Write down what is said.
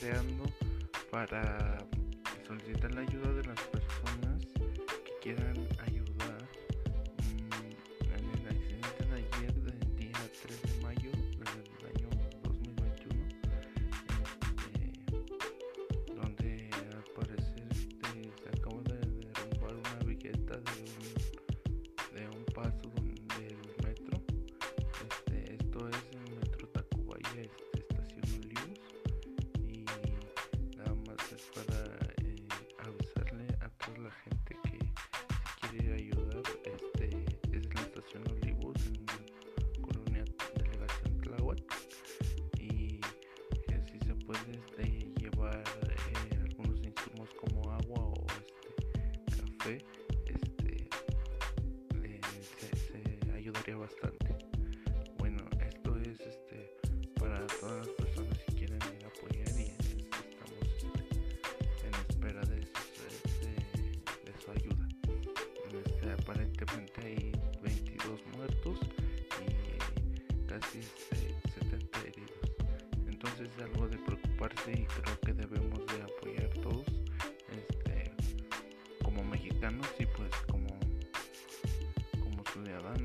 creando para solicitar la este este eh, se, ayudaría bastante. Bueno esto es este para todas las personas que quieren ir a apoyar y este, estamos este, en espera de, su ayuda. Este, aparentemente hay 22 muertos y casi este, 70 heridos. Entonces es algo de preocuparse y creo que debemos como mexicanos y pues como como ciudadanos